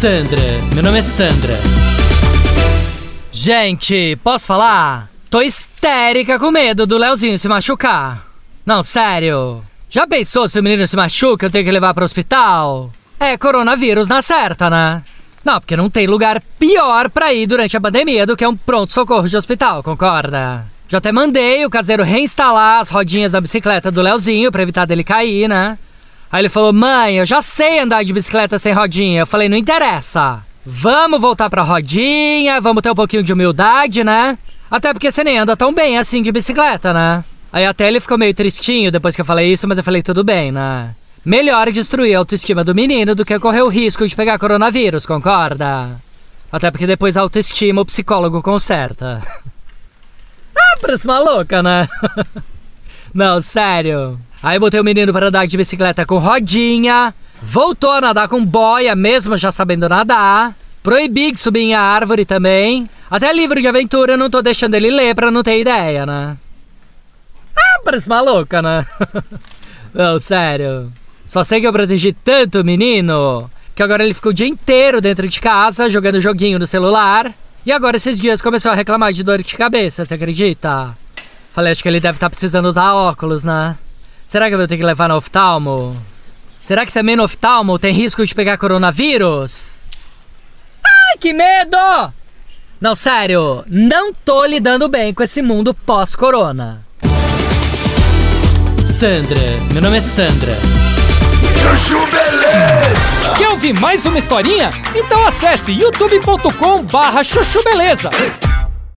Sandra, meu nome é Sandra. Gente, posso falar? Tô histérica com medo do Leozinho se machucar. Não, sério. Já pensou se o menino se machuca eu tenho que levar pro hospital? É coronavírus na certa, né? Não, porque não tem lugar pior pra ir durante a pandemia do que um pronto-socorro de hospital, concorda? Já até mandei o caseiro reinstalar as rodinhas da bicicleta do Leozinho pra evitar dele cair, né? Aí ele falou: Mãe, eu já sei andar de bicicleta sem rodinha. Eu falei: Não interessa. Vamos voltar pra rodinha, vamos ter um pouquinho de humildade, né? Até porque você nem anda tão bem assim de bicicleta, né? Aí até ele ficou meio tristinho depois que eu falei isso, mas eu falei: Tudo bem, né? Melhor destruir a autoestima do menino do que correr o risco de pegar coronavírus, concorda? Até porque depois a autoestima o psicólogo conserta. ah, parece maluca, né? Não, sério. Aí botei o menino para andar de bicicleta com rodinha, voltou a nadar com boia, mesmo já sabendo nadar. Proibi de subir em árvore também. Até livro de aventura eu não tô deixando ele ler pra não ter ideia, né? Ah, parece maluca, né? não, sério. Só sei que eu protegi tanto o menino que agora ele ficou o dia inteiro dentro de casa jogando joguinho no celular. E agora esses dias começou a reclamar de dor de cabeça, você acredita? Falei, acho que ele deve estar tá precisando usar óculos, né? Será que eu vou ter que levar no oftalmo? Será que também no oftalmo tem risco de pegar coronavírus? Ai, que medo! Não, sério, não tô lidando bem com esse mundo pós-corona. Sandra, meu nome é Sandra. Chuchu Beleza! Quer ouvir mais uma historinha? Então acesse youtube.com barra chuchu beleza.